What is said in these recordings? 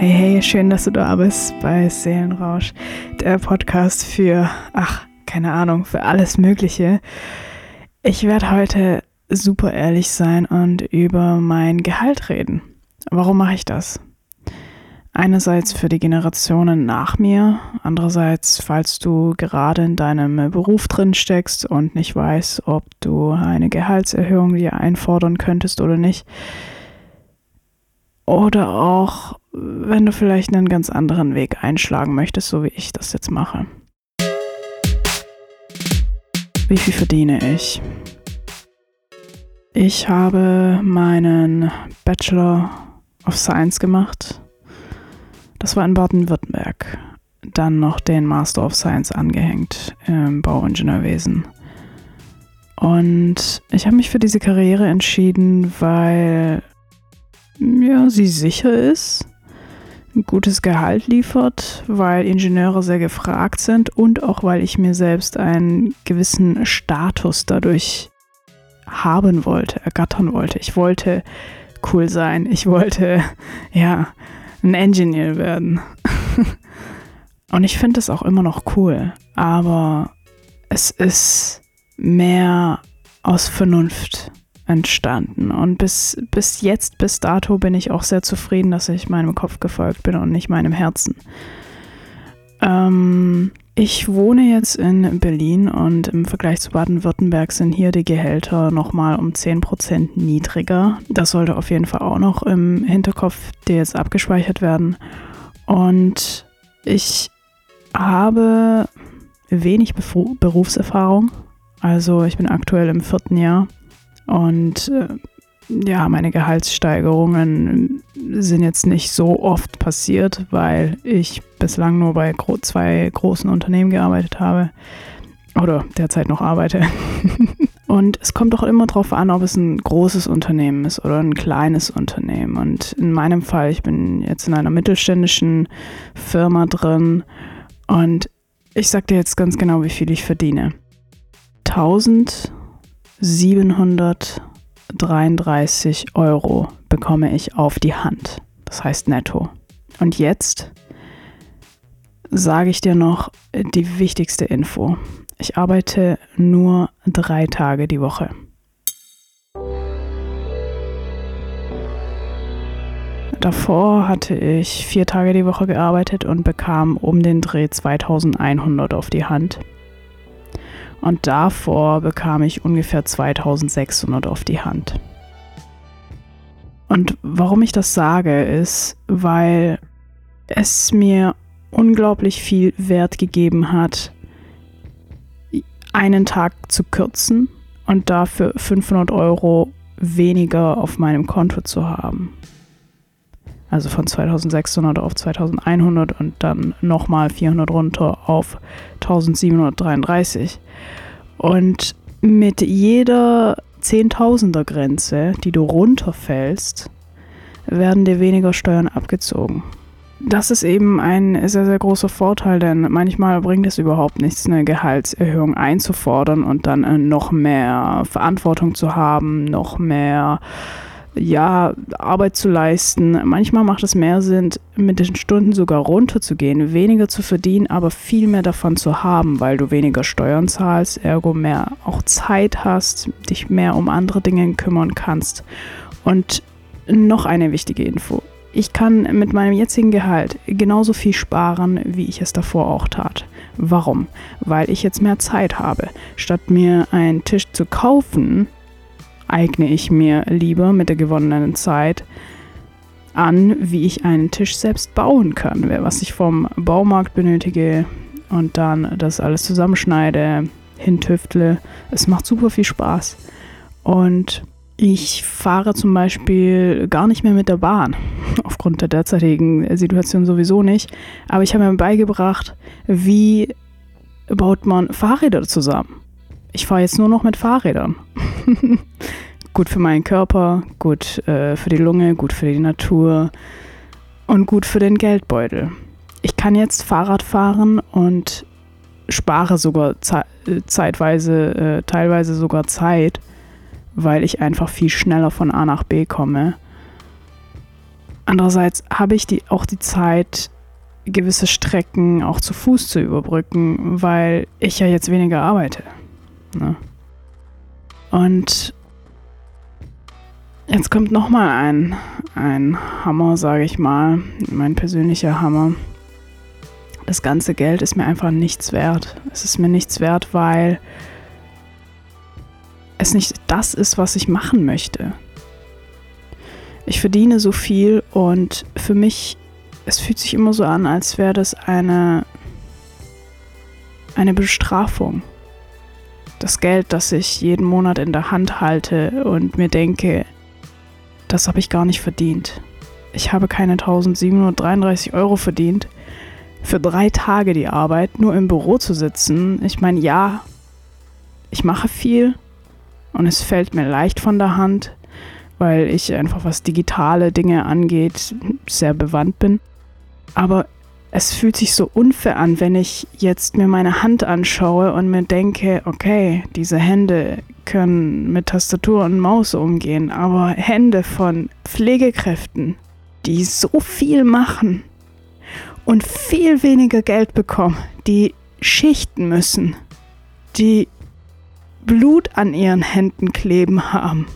Hey, hey, schön, dass du da bist bei Seelenrausch, der Podcast für, ach, keine Ahnung, für alles Mögliche. Ich werde heute super ehrlich sein und über mein Gehalt reden. Warum mache ich das? Einerseits für die Generationen nach mir, andererseits, falls du gerade in deinem Beruf drin steckst und nicht weißt, ob du eine Gehaltserhöhung dir einfordern könntest oder nicht. Oder auch, wenn du vielleicht einen ganz anderen Weg einschlagen möchtest, so wie ich das jetzt mache. Wie viel verdiene ich? Ich habe meinen Bachelor of Science gemacht. Das war in Baden-Württemberg. Dann noch den Master of Science angehängt im Bauingenieurwesen. Und ich habe mich für diese Karriere entschieden, weil ja, sie sicher ist, ein gutes Gehalt liefert, weil Ingenieure sehr gefragt sind und auch weil ich mir selbst einen gewissen Status dadurch haben wollte, ergattern wollte. Ich wollte cool sein. Ich wollte, ja, ein Engineer werden. und ich finde es auch immer noch cool, aber es ist mehr aus Vernunft entstanden. Und bis, bis jetzt, bis dato bin ich auch sehr zufrieden, dass ich meinem Kopf gefolgt bin und nicht meinem Herzen. Ähm, ich wohne jetzt in Berlin und im Vergleich zu Baden-Württemberg sind hier die Gehälter nochmal um 10% niedriger. Das sollte auf jeden Fall auch noch im Hinterkopf dir jetzt abgespeichert werden. Und ich habe wenig Berufserfahrung. Also ich bin aktuell im vierten Jahr und äh, ja, meine Gehaltssteigerungen sind jetzt nicht so oft passiert, weil ich bislang nur bei zwei großen Unternehmen gearbeitet habe oder derzeit noch arbeite. Und es kommt auch immer darauf an, ob es ein großes Unternehmen ist oder ein kleines Unternehmen. Und in meinem Fall, ich bin jetzt in einer mittelständischen Firma drin und ich sage dir jetzt ganz genau, wie viel ich verdiene. 1000 733 Euro bekomme ich auf die Hand. Das heißt netto. Und jetzt sage ich dir noch die wichtigste Info. Ich arbeite nur drei Tage die Woche. Davor hatte ich vier Tage die Woche gearbeitet und bekam um den Dreh 2100 auf die Hand. Und davor bekam ich ungefähr 2600 auf die Hand. Und warum ich das sage, ist, weil es mir unglaublich viel Wert gegeben hat, einen Tag zu kürzen und dafür 500 Euro weniger auf meinem Konto zu haben. Also von 2600 auf 2100 und dann nochmal 400 runter auf 1733. Und mit jeder Zehntausender Grenze, die du runterfällst, werden dir weniger Steuern abgezogen. Das ist eben ein sehr, sehr großer Vorteil, denn manchmal bringt es überhaupt nichts, eine Gehaltserhöhung einzufordern und dann äh, noch mehr Verantwortung zu haben, noch mehr ja, Arbeit zu leisten. Manchmal macht es mehr Sinn, mit den Stunden sogar runterzugehen, weniger zu verdienen, aber viel mehr davon zu haben, weil du weniger Steuern zahlst, ergo mehr auch Zeit hast, dich mehr um andere Dinge kümmern kannst. Und noch eine wichtige Info. Ich kann mit meinem jetzigen Gehalt genauso viel sparen, wie ich es davor auch tat. Warum? Weil ich jetzt mehr Zeit habe. Statt mir einen Tisch zu kaufen, eigne ich mir lieber mit der gewonnenen Zeit an, wie ich einen Tisch selbst bauen kann, was ich vom Baumarkt benötige und dann das alles zusammenschneide, hintüftle. Es macht super viel Spaß. Und ich fahre zum Beispiel gar nicht mehr mit der Bahn, aufgrund der derzeitigen Situation sowieso nicht. Aber ich habe mir beigebracht, wie baut man Fahrräder zusammen. Ich fahre jetzt nur noch mit Fahrrädern. gut für meinen Körper, gut äh, für die Lunge, gut für die Natur und gut für den Geldbeutel. Ich kann jetzt Fahrrad fahren und spare sogar ze äh, zeitweise, äh, teilweise sogar Zeit, weil ich einfach viel schneller von A nach B komme, Andererseits habe ich die, auch die Zeit, gewisse Strecken auch zu Fuß zu überbrücken, weil ich ja jetzt weniger arbeite. Ne? Und jetzt kommt nochmal ein, ein Hammer, sage ich mal, mein persönlicher Hammer. Das ganze Geld ist mir einfach nichts wert. Es ist mir nichts wert, weil es nicht das ist, was ich machen möchte. Ich verdiene so viel und für mich, es fühlt sich immer so an, als wäre das eine, eine Bestrafung. Das Geld, das ich jeden Monat in der Hand halte und mir denke, das habe ich gar nicht verdient. Ich habe keine 1733 Euro verdient. Für drei Tage die Arbeit, nur im Büro zu sitzen. Ich meine, ja, ich mache viel und es fällt mir leicht von der Hand weil ich einfach was digitale Dinge angeht sehr bewandt bin. Aber es fühlt sich so unfair an, wenn ich jetzt mir meine Hand anschaue und mir denke, okay, diese Hände können mit Tastatur und Maus umgehen, aber Hände von Pflegekräften, die so viel machen und viel weniger Geld bekommen, die schichten müssen, die Blut an ihren Händen kleben haben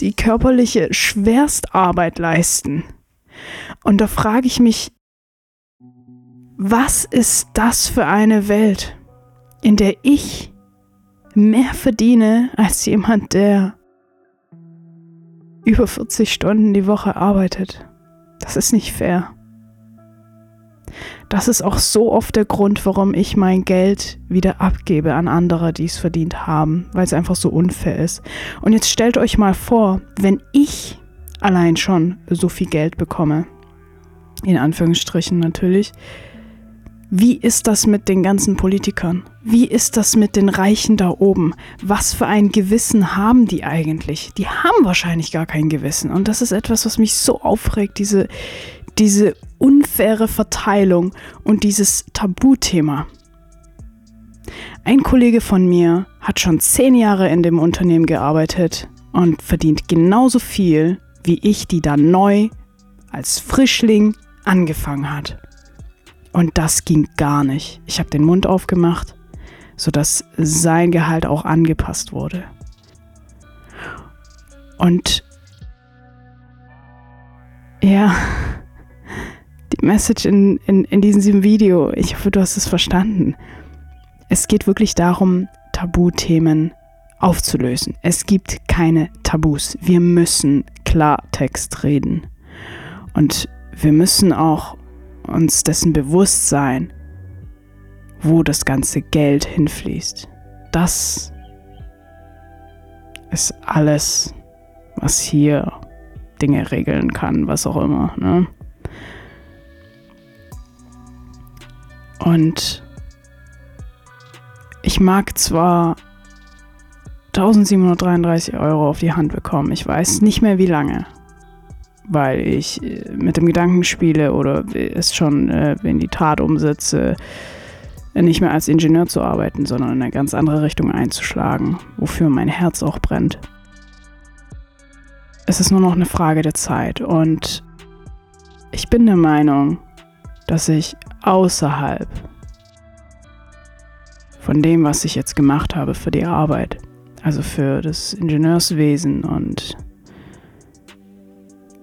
die körperliche Schwerstarbeit leisten. Und da frage ich mich, was ist das für eine Welt, in der ich mehr verdiene als jemand, der über 40 Stunden die Woche arbeitet? Das ist nicht fair. Das ist auch so oft der Grund, warum ich mein Geld wieder abgebe an andere, die es verdient haben, weil es einfach so unfair ist. Und jetzt stellt euch mal vor, wenn ich allein schon so viel Geld bekomme, in Anführungsstrichen natürlich, wie ist das mit den ganzen Politikern? Wie ist das mit den Reichen da oben? Was für ein Gewissen haben die eigentlich? Die haben wahrscheinlich gar kein Gewissen. Und das ist etwas, was mich so aufregt, diese, diese unfaire Verteilung und dieses Tabuthema. Ein Kollege von mir hat schon zehn Jahre in dem Unternehmen gearbeitet und verdient genauso viel wie ich, die da neu als Frischling angefangen hat. Und das ging gar nicht. Ich habe den Mund aufgemacht, sodass sein Gehalt auch angepasst wurde. Und ja, die Message in, in, in diesem Video, ich hoffe, du hast es verstanden. Es geht wirklich darum, Tabuthemen aufzulösen. Es gibt keine Tabus. Wir müssen Klartext reden. Und wir müssen auch uns dessen bewusst sein, wo das ganze Geld hinfließt. Das ist alles, was hier Dinge regeln kann, was auch immer. Ne? Und ich mag zwar 1733 Euro auf die Hand bekommen, ich weiß nicht mehr wie lange, weil ich äh, mit dem Gedanken spiele oder es schon äh, in die Tat umsetze, nicht mehr als Ingenieur zu arbeiten, sondern in eine ganz andere Richtung einzuschlagen, wofür mein Herz auch brennt. Es ist nur noch eine Frage der Zeit und ich bin der Meinung, dass ich außerhalb von dem, was ich jetzt gemacht habe für die Arbeit, also für das Ingenieurswesen und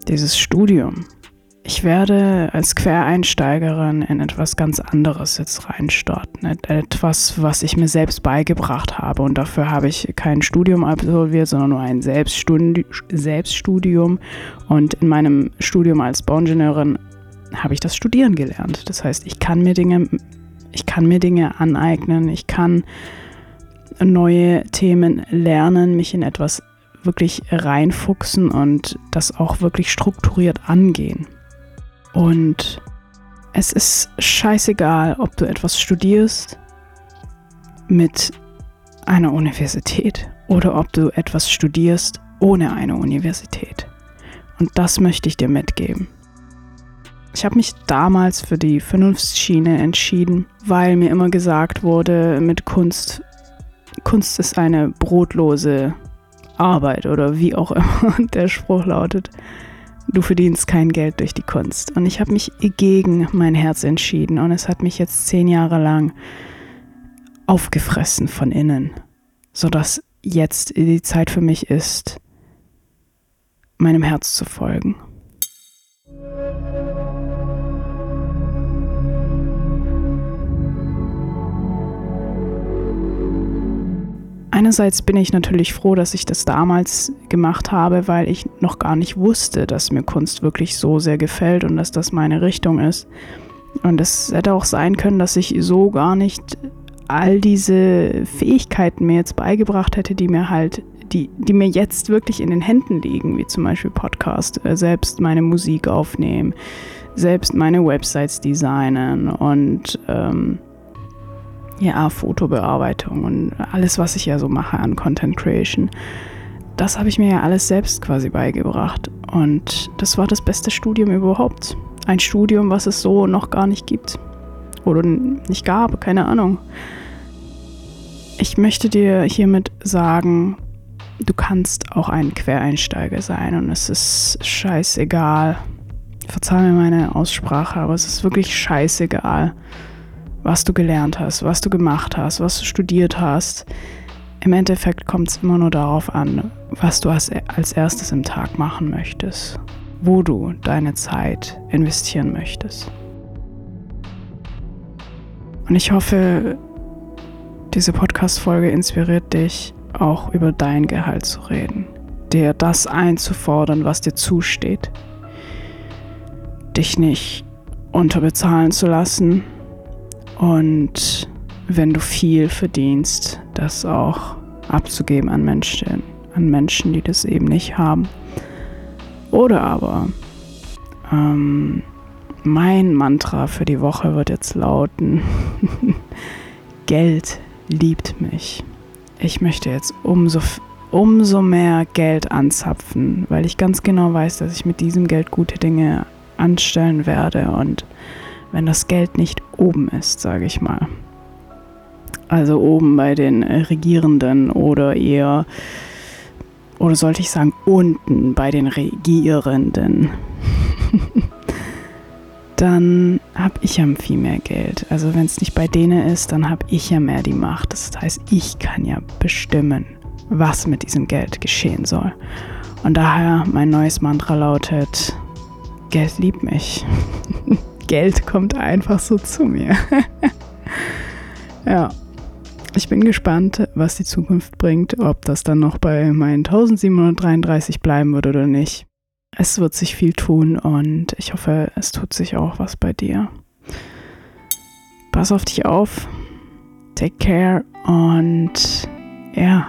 dieses Studium, ich werde als Quereinsteigerin in etwas ganz anderes jetzt reinstarten. Etwas, was ich mir selbst beigebracht habe. Und dafür habe ich kein Studium absolviert, sondern nur ein Selbststudium. Und in meinem Studium als Bauingenieurin habe ich das Studieren gelernt. Das heißt, ich kann mir Dinge, ich kann mir Dinge aneignen, ich kann neue Themen lernen, mich in etwas wirklich reinfuchsen und das auch wirklich strukturiert angehen. Und es ist scheißegal, ob du etwas studierst mit einer Universität oder ob du etwas studierst ohne eine Universität. Und das möchte ich dir mitgeben. Ich habe mich damals für die Vernunftsschiene entschieden, weil mir immer gesagt wurde, mit Kunst, Kunst ist eine brotlose Arbeit oder wie auch immer der Spruch lautet. du verdienst kein Geld durch die Kunst. Und ich habe mich gegen mein Herz entschieden und es hat mich jetzt zehn Jahre lang aufgefressen von innen, sodass jetzt die Zeit für mich ist, meinem Herz zu folgen. Einerseits bin ich natürlich froh, dass ich das damals gemacht habe, weil ich noch gar nicht wusste, dass mir Kunst wirklich so sehr gefällt und dass das meine Richtung ist. Und es hätte auch sein können, dass ich so gar nicht all diese Fähigkeiten mir jetzt beigebracht hätte, die mir halt, die, die mir jetzt wirklich in den Händen liegen, wie zum Beispiel Podcast, äh, selbst meine Musik aufnehmen, selbst meine Websites designen und ähm, ja, Fotobearbeitung und alles, was ich ja so mache an Content Creation. Das habe ich mir ja alles selbst quasi beigebracht. Und das war das beste Studium überhaupt. Ein Studium, was es so noch gar nicht gibt. Oder nicht gab, keine Ahnung. Ich möchte dir hiermit sagen, du kannst auch ein Quereinsteiger sein und es ist scheißegal. Verzeih mir meine Aussprache, aber es ist wirklich scheißegal was du gelernt hast, was du gemacht hast, was du studiert hast. Im Endeffekt kommt es immer nur darauf an, was du als, erstes im Tag machen möchtest, wo du deine Zeit investieren möchtest. Und ich hoffe, diese Podcast-Folge inspiriert dich, auch über dein Gehalt zu reden, dir das einzufordern, was dir zusteht, dich nicht unterbezahlen zu lassen und wenn du viel verdienst, das auch abzugeben an Menschen, an Menschen, die das eben nicht haben. Oder aber ähm, mein Mantra für die Woche wird jetzt lauten, Geld liebt mich. Ich möchte jetzt umso, umso mehr Geld anzapfen, weil ich ganz genau weiß, dass ich mit diesem Geld gute Dinge anstellen werde und wenn das Geld nicht oben ist, sage ich mal. Also oben bei den Regierenden oder eher, oder sollte ich sagen, unten bei den Regierenden. dann habe ich ja viel mehr Geld. Also wenn es nicht bei denen ist, dann habe ich ja mehr die Macht. Das heißt, ich kann ja bestimmen, was mit diesem Geld geschehen soll. Und daher mein neues Mantra lautet, Geld liebt mich. Geld kommt einfach so zu mir. ja. Ich bin gespannt, was die Zukunft bringt, ob das dann noch bei meinen 1733 bleiben wird oder nicht. Es wird sich viel tun und ich hoffe, es tut sich auch was bei dir. Pass auf dich auf, take care und ja,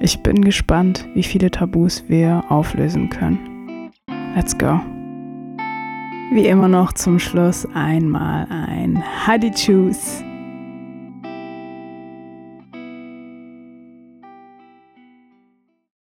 ich bin gespannt, wie viele Tabus wir auflösen können. Let's go. Wie immer noch zum Schluss einmal ein Hadi Choose.